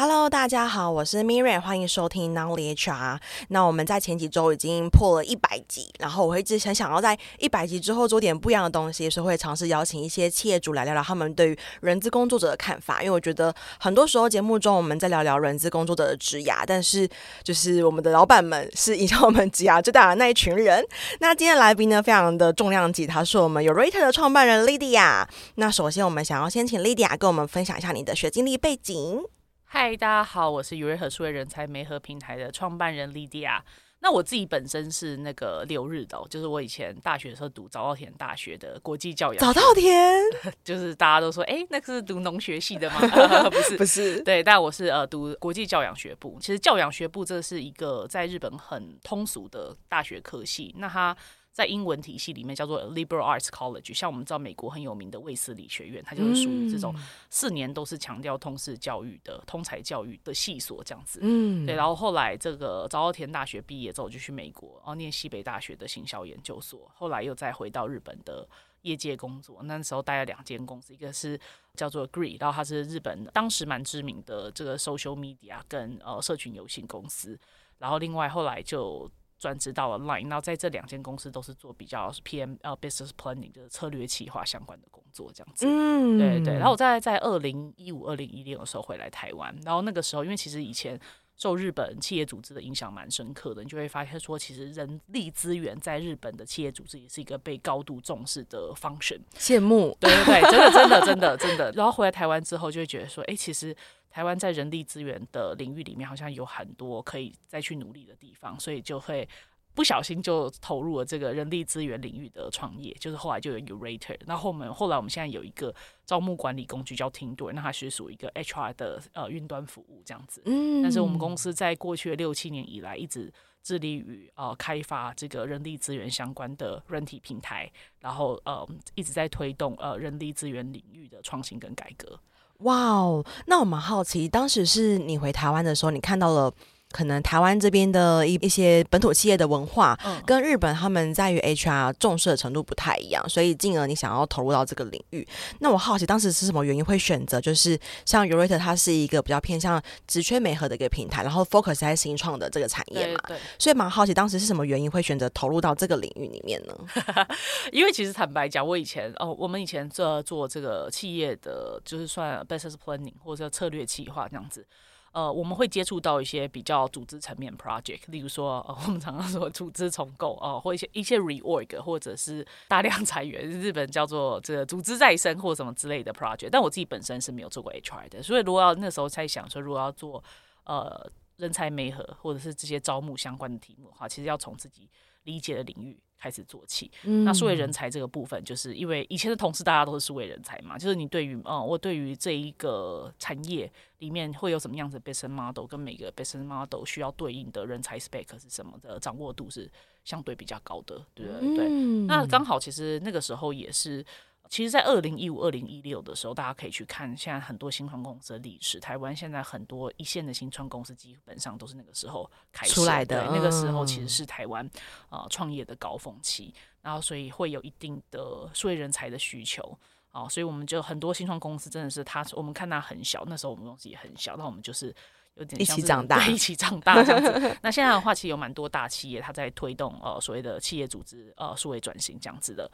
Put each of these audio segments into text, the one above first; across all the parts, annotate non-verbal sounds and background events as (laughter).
Hello，大家好，我是 Miriam，欢迎收听 Nolly HR。那我们在前几周已经破了一百集，然后我会一直很想要在一百集之后做点不一样的东西，所以会尝试邀请一些企业主来聊聊他们对于人资工作者的看法。因为我觉得很多时候节目中我们在聊聊人资工作者的职涯，但是就是我们的老板们是影响我们职涯最大的那一群人。那今天来宾呢，非常的重量级，他是我们 Yourator 的创办人 Lydia。那首先我们想要先请 Lydia 跟我们分享一下你的学经历背景。嗨，大家好，我是 Yourator 数位人才媒合平台的创办人 Lydia。那我自己本身是那个留日的，就是我以前大学的时候读早稻田大学的国际教养。早稻田 (laughs) 就是大家都说，哎、欸，那个是读农学系的吗？(laughs) 不是，不是。对，但我是呃读国际教养学部。其实教养学部这是一个在日本很通俗的大学科系。那它。在英文体系里面叫做 Liberal Arts College，像我们知道美国很有名的卫斯理学院，它就是属于这种四年都是强调通识教育的通才教育的系所这样子。嗯，对。然后后来这个早稻田大学毕业之后就去美国，然后念西北大学的行销研究所，后来又再回到日本的业界工作。那时候待了两间公司，一个是叫做 Gree，然后它是日本当时蛮知名的这个 Social Media 跟呃社群游戏公司，然后另外后来就。转职到了 Line，然后在这两间公司都是做比较 PM 呃 business planning 就是策略企划相关的工作这样子。嗯，对对。然后我在在二零一五、二零一六的时候回来台湾，然后那个时候因为其实以前受日本企业组织的影响蛮深刻的，你就会发现说，其实人力资源在日本的企业组织也是一个被高度重视的 function。羡慕，对对对，真的真的真的真的。然后回来台湾之后，就会觉得说，哎，其实。台湾在人力资源的领域里面，好像有很多可以再去努力的地方，所以就会不小心就投入了这个人力资源领域的创业。就是后来就有 Yourator，那后面后来我们现在有一个招募管理工具叫 Teamdur，那它是属于一个 HR 的呃云端服务这样子。嗯，但是我们公司在过去的六七年以来，一直致力于呃开发这个人力资源相关的软体平台，然后呃一直在推动呃人力资源领域的创新跟改革。哇哦，那我蛮好奇，当时是你回台湾的时候，你看到了。可能台湾这边的一一些本土企业的文化，跟日本他们在于 HR 重视的程度不太一样，所以进而你想要投入到这个领域。那我好奇当时是什么原因会选择，就是像 Yourator 它是一个比较偏向职缺美合的一个平台，然后 focus 在新创的这个产业嘛？对，对。所以蛮好奇当时是什么原因会选择投入到这个领域里面呢？(laughs) 因为其实坦白讲，我以前哦，我们以前做做这个企业的，就是算 business planning 或者策略企划这样子。呃，我们会接触到一些比较组织层面 project，例如说，呃，(laughs) 我们常常说组织重构，哦、呃，或一些一些 reorg，或者是大量裁员，日本叫做这个组织再生或什么之类的 project。但我自己本身是没有做过 HR 的，所以如果要那时候在想说，如果要做呃人才媒合或者是这些招募相关的题目的话，其实要从自己理解的领域。开始做起，嗯、那数位人才这个部分，就是因为以前的同事大家都是数位人才嘛，就是你对于嗯，我对于这一个产业里面会有什么样子的 business model，跟每个 business model 需要对应的人才 spec 是什么的掌握度是相对比较高的，对不对？嗯、那刚好其实那个时候也是。其实，在二零一五、二零一六的时候，大家可以去看现在很多新创公司的历史。台湾现在很多一线的新创公司，基本上都是那个时候开始出来的。那个时候其实是台湾呃创业的高峰期，然后所以会有一定的数位人才的需求啊、呃。所以我们就很多新创公司真的是他，我们看他很小，那时候我们公司也很小，那我们就是有点像一起长大，一起长大这样子。(laughs) 那现在的话，其实有蛮多大企业它在推动呃所谓的企业组织呃数位转型这样子的。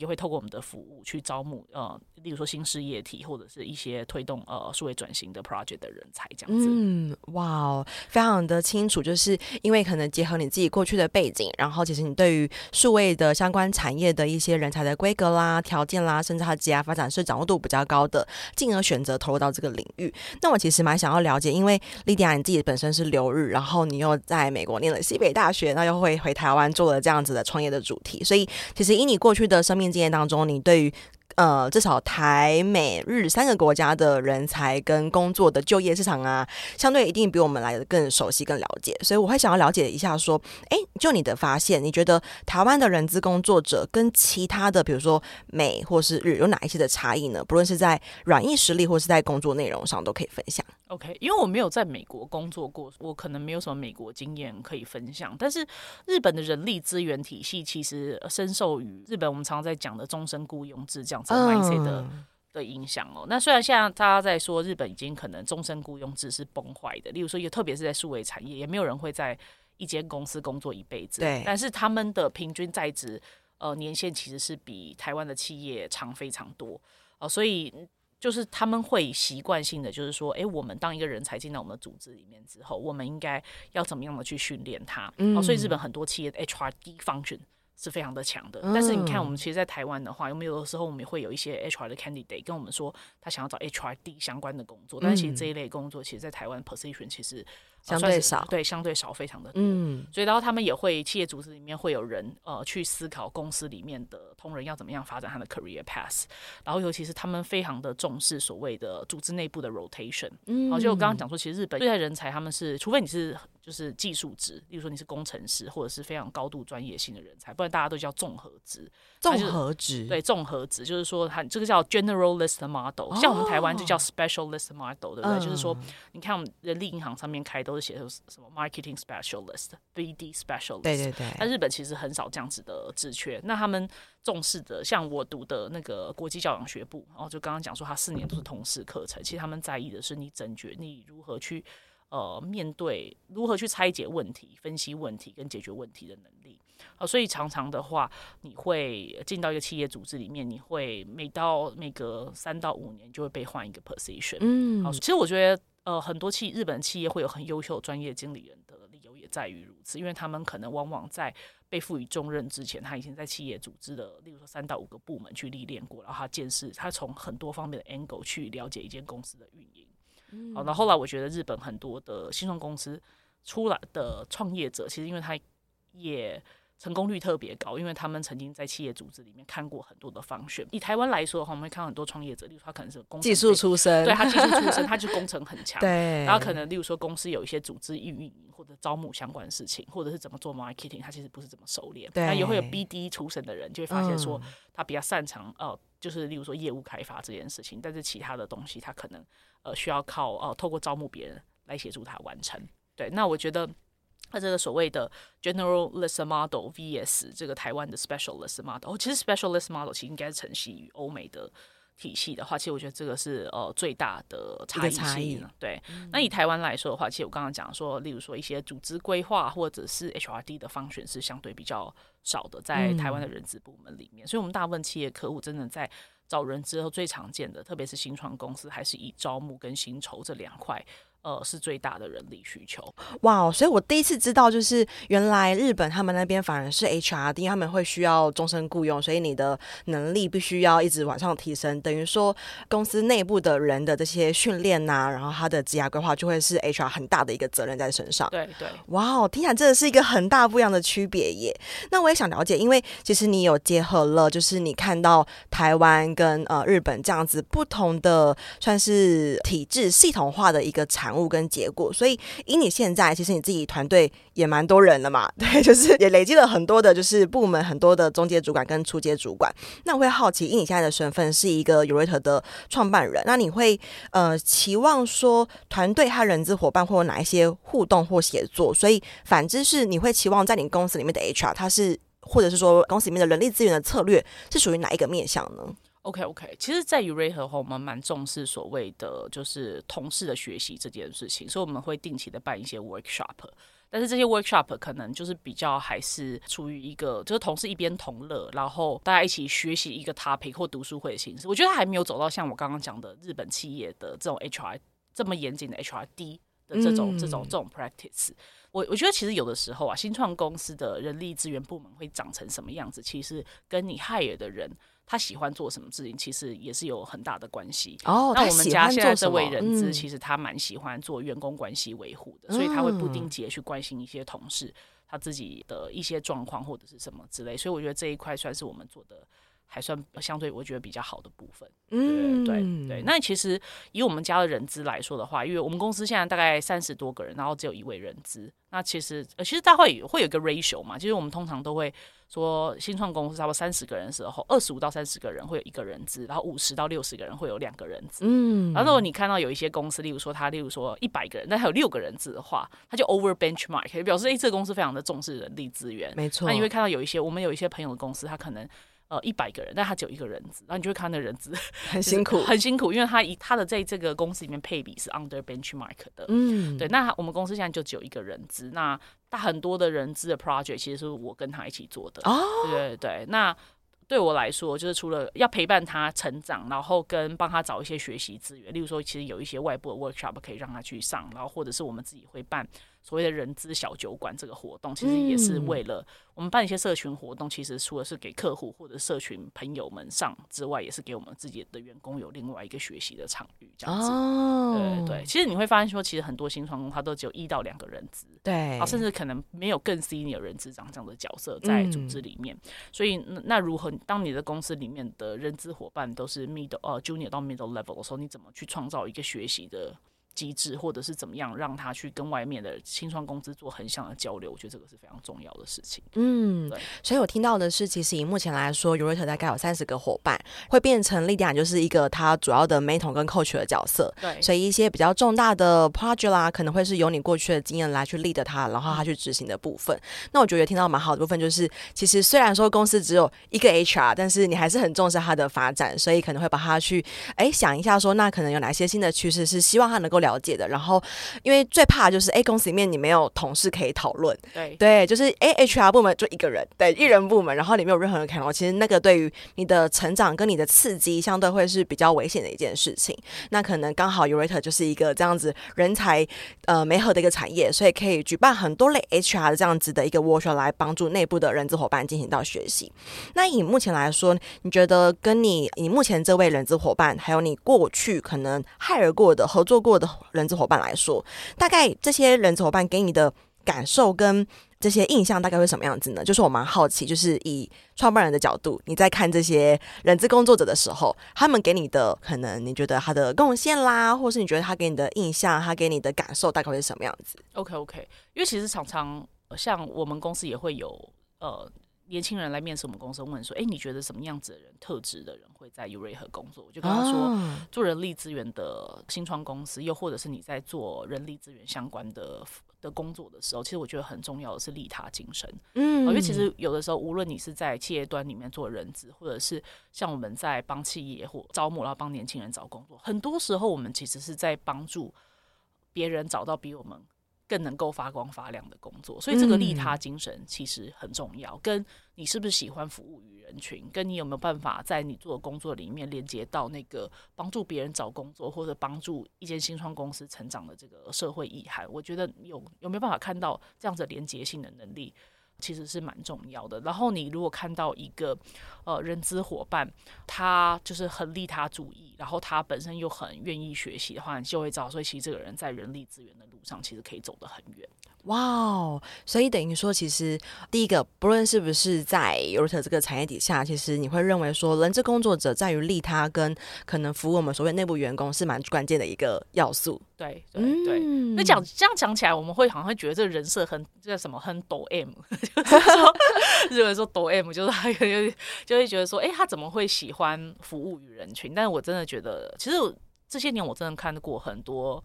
也会透过我们的服务去招募呃，例如说新事业体或者是一些推动呃数位转型的 project 的人才这样子。嗯，哇哦，非常的清楚，就是因为可能结合你自己过去的背景，然后其实你对于数位的相关产业的一些人才的规格啦、条件啦，甚至它职业发展是掌握度比较高的，进而选择投入到这个领域。那我其实蛮想要了解，因为 Lydia 你自己本身是留日，然后你又在美国念了西北大学，那又会回台湾做了这样子的创业的主题，所以其实以你过去的生命。经验当中，你对于呃至少台美日三个国家的人才跟工作的就业市场啊，相对一定比我们来的更熟悉、更了解。所以我会想要了解一下，说，哎，就你的发现，你觉得台湾的人资工作者跟其他的，比如说美或是日，有哪一些的差异呢？不论是在软硬实力，或是在工作内容上，都可以分享。OK，因为我没有在美国工作过，我可能没有什么美国经验可以分享。但是日本的人力资源体系其实深受于日本我们常常在讲的终身雇佣制这样子的 mindset 的的影响哦。那虽然现在大家在说日本已经可能终身雇佣制是崩坏的，例如说，也特别是在数位产业，也没有人会在一间公司工作一辈子。对，但是他们的平均在职呃年限其实是比台湾的企业长非常多哦、呃，所以就是他们会习惯性的就是说，哎，我们当一个人才进到我们的组织里面之后，我们应该要怎么样的去训练他？嗯、呃，所以日本很多企业的 HRD function。是非常的强的，但是你看，我们其实，在台湾的话，有没有的时候我们也会有一些 HR 的 candidate 跟我们说，他想要找 HRD 相关的工作，但是其实这一类工作，其实，在台湾 position 其实。相对少，对，相对少，非常的多。嗯，所以然后他们也会企业组织里面会有人呃去思考公司里面的同仁要怎么样发展他的 career path，然后尤其是他们非常的重视所谓的组织内部的 rotation。嗯，好，就我刚刚讲说，其实日本对待人才，他们是除非你是就是技术职，例如说你是工程师或者是非常高度专业性的人才，不然大家都叫综合职。综合职，对，综合职就是说它这个叫 generalist model，像我们台湾就叫 specialist model，对不对？就是说，你看我们人力银行上面开都是写的什么 marketing specialist、BD specialist，对对对。但日本其实很少这样子的职缺。那他们重视的，像我读的那个国际教养学部，然后就刚刚讲说，他四年都是通识课程。其实他们在意的是你整觉，你如何去呃面对，如何去拆解问题、分析问题跟解决问题的能力。啊，所以常常的话，你会进到一个企业组织里面，你会每到每隔三到五年就会被换一个 position。嗯，好，其实我觉得。呃，很多企日本企业会有很优秀专业经理人的理由也在于如此，因为他们可能往往在被赋予重任之前，他已经在企业组织的，例如说三到五个部门去历练过，然后他见识，他从很多方面的 angle 去了解一间公司的运营。嗯，好，那后来我觉得日本很多的新创公司出来的创业者，其实因为他也。成功率特别高，因为他们曾经在企业组织里面看过很多的 function。以台湾来说的话，我们会看到很多创业者，例如他可能是工技术出身，对他技术出身，(laughs) 他就工程很强。对，然后可能例如说公司有一些组织运营或者招募相关的事情，或者是怎么做 marketing，他其实不是怎么熟练。对，那也会有 BD 出身的人，就会发现说他比较擅长、嗯、呃，就是例如说业务开发这件事情，但是其他的东西他可能呃需要靠呃透过招募别人来协助他完成。对，那我觉得。他这个所谓的 generalist model vs 这个台湾的 specialist model，其实 specialist model 其实应该是承袭于欧美的体系的话，其实我觉得这个是呃最大的差异性。对，嗯、那以台湾来说的话，其实我刚刚讲说，例如说一些组织规划或者是 HRD 的 function 是相对比较少的，在台湾的人资部门里面，嗯、所以我们大部分企业客户真的在找人之后最常见的，特别是新创公司，还是以招募跟薪酬这两块。呃，是最大的人力需求。哇，wow, 所以我第一次知道，就是原来日本他们那边反而是 HR，因为他们会需要终身雇佣，所以你的能力必须要一直往上提升。等于说，公司内部的人的这些训练呐，然后他的职业规划就会是 HR 很大的一个责任在身上。对对，哇哦，听起来真的是一个很大不一样的区别耶。那我也想了解，因为其实你有结合了，就是你看到台湾跟呃日本这样子不同的算是体制系统化的一个产。产物跟结果，所以以你现在其实你自己团队也蛮多人了嘛，(laughs) 对，就是也累积了很多的，就是部门很多的中介主管跟初阶主管。那我会好奇，以你现在的身份是一个 Yourate 的创办人，那你会呃期望说团队和人资伙伴会有哪一些互动或协作？所以反之是你会期望在你公司里面的 HR，他是或者是说公司里面的人力资源的策略是属于哪一个面向呢？OK OK，其实，在 Yourate 的话，我们蛮重视所谓的就是同事的学习这件事情，所以我们会定期的办一些 workshop。但是这些 workshop 可能就是比较还是处于一个就是同事一边同乐，然后大家一起学习一个 topic 或读书会的形式。我觉得还没有走到像我刚刚讲的日本企业的这种 HR 这么严谨的 HRD 的这种、嗯、这种这种 practice。我我觉得其实有的时候啊，新创公司的人力资源部门会长成什么样子，其实跟你 hire 的人。他喜欢做什么事情，其实也是有很大的关系。哦，那我们家现在这位人资，其实他蛮喜欢做员工关系维护的，嗯、所以他会不定期的去关心一些同事他自己的一些状况或者是什么之类。所以我觉得这一块算是我们做的还算相对我觉得比较好的部分。嗯，对对对。那其实以我们家的人资来说的话，因为我们公司现在大概三十多个人，然后只有一位人资。那其实呃，其实大会会有一个 ratio 嘛，就是我们通常都会。说新创公司差不多三十个人的时候，二十五到三十个人会有一个人资，然后五十到六十个人会有两个人资。嗯，然后如果你看到有一些公司，例如说他，例如说一百个人，但他有六个人资的话，他就 over benchmark，表示诶，这个公司非常的重视人力资源。没错。那你会看到有一些，我们有一些朋友的公司，他可能呃一百个人，但他只有一个人资，然后你就会看那个人资 (laughs) 很辛苦，很辛苦，因为他以他的在这个公司里面配比是 under benchmark 的，嗯，对。那我们公司现在就只有一个人资，那他很多的人资的 project 其实是我跟他一起做的，哦，对对对，那。对我来说，就是除了要陪伴他成长，然后跟帮他找一些学习资源，例如说，其实有一些外部的 workshop 可以让他去上，然后或者是我们自己会办。所谓的人资小酒馆这个活动，其实也是为了我们办一些社群活动。其实除了是给客户或者社群朋友们上之外，也是给我们自己的员工有另外一个学习的场域，这样子。哦，对对。其实你会发现说，其实很多新创公司它都只有一到两个人资，对，啊，甚至可能没有更 senior 人资长这样的角色在组织里面。所以那如何当你的公司里面的人资伙伴都是 middle 呃 junior 到 middle level 的时候，你怎么去创造一个学习的？机制，或者是怎么样让他去跟外面的新创公司做横向的交流，我觉得这个是非常重要的事情。嗯，所以我听到的是，其实以目前来说，Yourator 大概有三十个伙伴，会变成 Lidia 就是一个他主要的 mentor 跟 coach 的角色。对。所以一些比较重大的 project 啦，可能会是由你过去的经验来去 lead 他，然后他去执行的部分。那我觉得听到蛮好的部分就是，其实虽然说公司只有一个 HR，但是你还是很重视他的发展，所以可能会把他去哎想一下说，那可能有哪些新的趋势是希望他能够。了解的，然后因为最怕就是哎，公司里面你没有同事可以讨论，对对，就是哎，HR 部门就一个人，对，一人部门，然后里面有任何人看到，其实那个对于你的成长跟你的刺激，相对会是比较危险的一件事情。那可能刚好 Yourator 就是一个这样子人才呃媒合的一个产业，所以可以举办很多类 HR 的这样子的一个 workshop 来帮助内部的人资伙伴进行到学习。那以目前来说，你觉得跟你你目前这位人资伙伴，还有你过去可能 hire 过的合作过的。人资伙伴来说，大概这些人资伙伴给你的感受跟这些印象大概会什么样子呢？就是我蛮好奇，就是以创办人的角度，你在看这些人资工作者的时候，他们给你的可能你觉得他的贡献啦，或是你觉得他给你的印象，他给你的感受大概会是什么样子？OK OK，因为其实常常像我们公司也会有呃。年轻人来面试我们公司，问说：“哎，你觉得什么样子的人、特质的人会在 Yourator 工作？”我就跟他说：“哦、做人力资源的新创公司，又或者是你在做人力资源相关的的工作的时候，其实我觉得很重要的是利他精神。嗯，因为其实有的时候，无论你是在企业端里面做人资，或者是像我们在帮企业或招募，然后帮年轻人找工作，很多时候我们其实是在帮助别人找到比我们。”更能够发光发亮的工作，所以这个利他精神其实很重要。嗯、跟你是不是喜欢服务于人群，跟你有没有办法在你做的工作里面连接到那个帮助别人找工作，或者帮助一间新创公司成长的这个社会意涵，我觉得有有没有办法看到这样子连接性的能力？其实是蛮重要的。然后你如果看到一个呃人资伙伴，他就是很利他主义，然后他本身又很愿意学习的话，你就会知道，所以其实这个人在人力资源的路上，其实可以走得很远。哇哦！所以等于说，其实第一个，不论是不是在 Yourator 这个产业底下，其实你会认为说，人资工作者在于利他跟可能服务我们所谓内部员工是蛮关键的一个要素。对对对。那讲、嗯、这样讲起来，我们会好像会觉得这个人设很叫什么很抖 M，(laughs) 就是说认为说抖 M 就是他有就会觉得说，哎、欸，他怎么会喜欢服务于人群？但是我真的觉得，其实这些年我真的看过很多。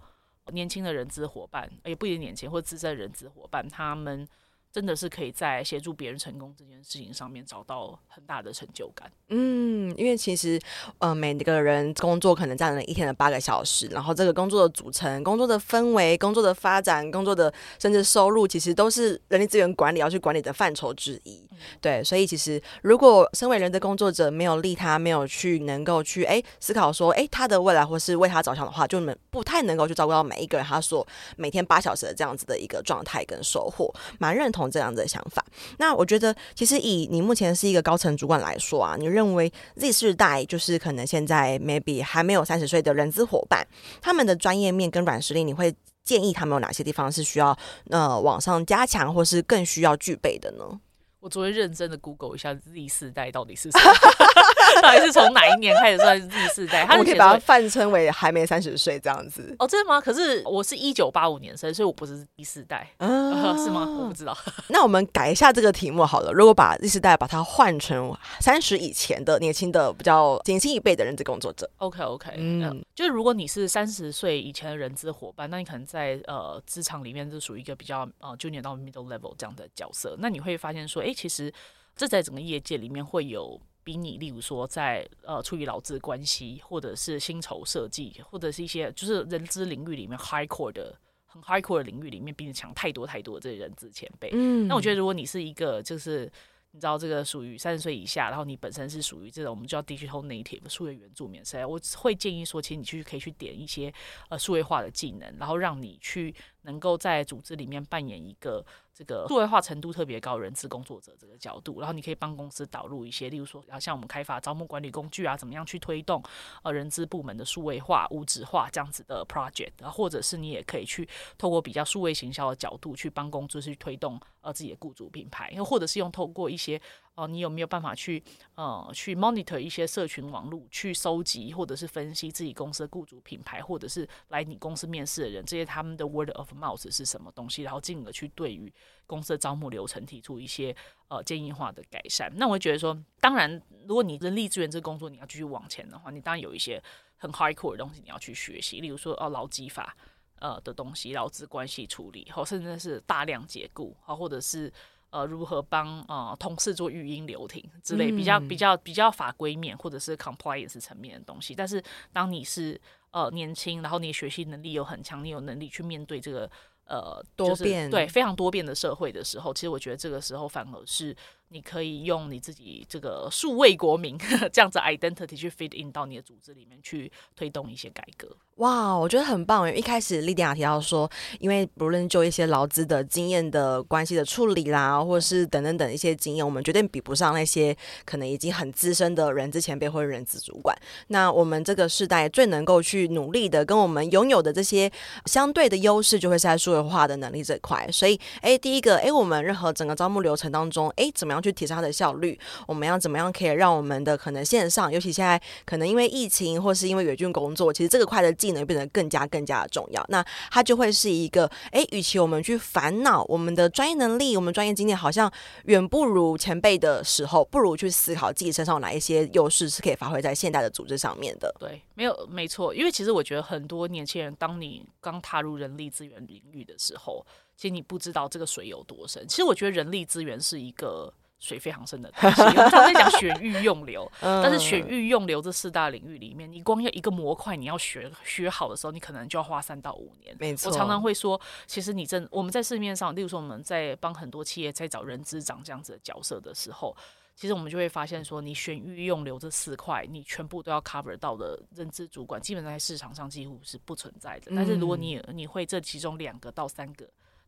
年轻的人资伙伴，也不一定年轻或资深人资伙伴，他们真的是可以在协助别人成功这件事情上面找到很大的成就感。嗯，因为其实呃，每个人工作可能占了一天的八个小时，然后这个工作的组成、工作的氛围、工作的发展、工作的甚至收入，其实都是人力资源管理要去管理的范畴之一。嗯、对，所以其实如果身为人的工作者没有利他，没有去能够去哎思考说哎他的未来或是为他着想的话，就能不太能够去照顾到每一个人他所每天八小时的这样子的一个状态跟收获。蛮认同。这样子的想法，那我觉得其实以你目前是一个高层主管来说啊，你认为 Z 世代就是可能现在 maybe 还没有三十岁的人资伙伴，他们的专业面跟软实力，你会建议他们有哪些地方是需要呃往上加强，或是更需要具备的呢？我昨天认真的 Google 一下 Z 世代到底是什么。(laughs) 到底是从哪一年开始算是 Z 世代？(laughs) 他们可以把它泛称为还没三十岁这样子。哦，真的吗？可是我是一九八五年生，所以我不是 Z 世代，啊、是吗？我不知道。(laughs) 那我们改一下这个题目好了。如果把历史代把它换成三十以前的年轻的、比较年轻一辈的人资工作者，OK OK，嗯，嗯，就是如果你是三十岁以前的人资伙伴，那你可能在呃职场里面是属于一个比较呃 junior 到 middle level 这样的角色，那你会发现说，哎、欸，其实这在整个业界里面会有。比你，例如说在呃处于劳资关系，或者是薪酬设计，或者是一些就是人资领域里面 high core 的很 high core 的领域里面，比你强太多太多的这些人资前辈。嗯，那我觉得如果你是一个就是。你知道这个属于三十岁以下，然后你本身是属于这种我们叫 digital native 数位原住民，所以我会建议说，其实你去可以去点一些呃数位化的技能，然后让你去能够在组织里面扮演一个。这个数位化程度特别高，人资工作者这个角度，然后你可以帮公司导入一些，例如说，像我们开发招募管理工具啊，怎么样去推动呃人资部门的数位化、无纸化这样子的 project，然后或者是你也可以去透过比较数位行销的角度去帮公司去推动呃自己的雇主品牌，又或者是用透过一些。哦，你有没有办法去呃去 monitor 一些社群网络，去收集或者是分析自己公司的雇主品牌，或者是来你公司面试的人，这些他们的 word of mouth 是什么东西，然后进而去对于公司的招募流程提出一些呃建议化的改善。那我会觉得说，当然，如果你人力资源这个工作你要继续往前的话，你当然有一些很 high core 的东西你要去学习，例如说哦劳基法呃的东西，劳资关系处理，或甚至是大量解雇，好或者是。呃，如何帮呃同事做语音留停之类比较比较比较法规面或者是 compliance 层面的东西，但是当你是呃年轻，然后你学习能力又很强，你有能力去面对这个呃多变对非常多变的社会的时候，其实我觉得这个时候反而是。你可以用你自己这个数位国民 (laughs) 这样子 identity 去 fit in 到你的组织里面去推动一些改革。哇，我觉得很棒。一开始莉迪亚提到说，因为不论就一些劳资的经验的关系的处理啦，或者是等等等一些经验，我们绝对比不上那些可能已经很资深的人资前辈或者人资主管。那我们这个世代最能够去努力的，跟我们拥有的这些相对的优势，就会是在数位化的能力这块。所以，哎，第一个，哎，我们任何整个招募流程当中，哎，怎么样？去提升它的效率，我们要怎么样可以让我们的可能线上，尤其现在可能因为疫情或是因为远距工作，其实这个块的技能变得更加更加的重要。那它就会是一个，哎，与其我们去烦恼我们的专业能力、我们专业经验好像远不如前辈的时候，不如去思考自己身上有哪一些优势是可以发挥在现代的组织上面的。对，没有没错，因为其实我觉得很多年轻人，当你刚踏入人力资源领域的时候，其实你不知道这个水有多深。其实我觉得人力资源是一个。水非常深的东西，我们常在讲选育用流，(laughs) 但是选育用流这四大领域里面，你光要一个模块，你要学学好的时候，你可能就要花三到五年。没错，我常常会说，其实你真我们在市面上，例如说我们在帮很多企业在找人资长这样子的角色的时候，其实我们就会发现说，你选育用流这四块，你全部都要 cover 到的人资主管，基本上在市场上几乎是不存在的。但是如果你你会这其中两个到三个。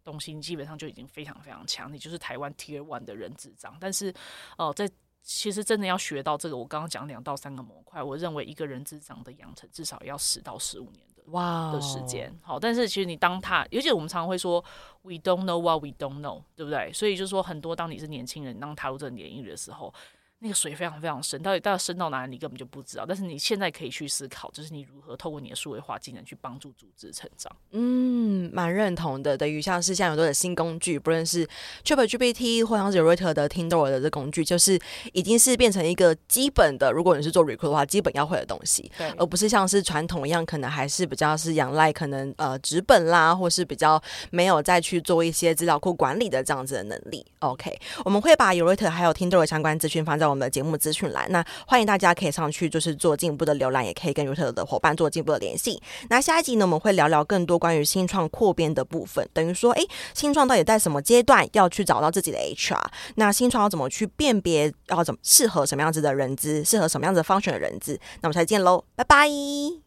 东西基本上就已经非常非常强，你就是台湾 Tier One 的人智障。但是，哦、呃，在其实真的要学到这个，我刚刚讲两到三个模块，我认为一个人智障的养成至少要十到十五年的哇的时间。好，但是其实你当他，尤其我们常常会说 We don't know what we don't know，对不对？所以就是说，很多当你是年轻人，当踏入这个年龄的时候。那个水非常非常深，到底到底深到哪里，你根本就不知道。但是你现在可以去思考，就是你如何透过你的数位化技能去帮助组织成长。嗯，蛮认同的。等于像是现在有很多的新工具，不论是 ChatGPT 或像是 Reuter 的 Tindor 的这工具，就是已经是变成一个基本的。如果你是做 recruit 的话，基本要会的东西，对而不是像是传统一样，可能还是比较是仰赖可能呃纸本啦，或是比较没有再去做一些资料库管理的这样子的能力。OK，我们会把 Reuter 还有 Tindor 的相关资讯放在。我们的节目资讯栏，那欢迎大家可以上去，就是做进一步的浏览，也可以跟 Reuter 的伙伴做进一步的联系。那下一集呢，我们会聊聊更多关于新创扩编的部分，等于说，诶，新创到底在什么阶段要去找到自己的 HR？那新创要怎么去辨别，要怎么适合什么样子的人资，适合什么样子方选的人资？那我们下次见喽，拜拜。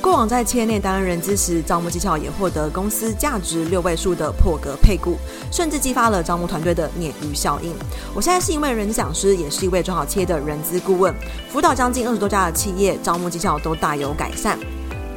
过往在企业内担任人资时，招募技巧也获得公司价值六位数的破格配股，甚至激发了招募团队的鲶鱼效应。我现在是一位人资讲师，也是一位中小企业的人资顾问，辅导将近二十多家的企业，招募技巧都大有改善。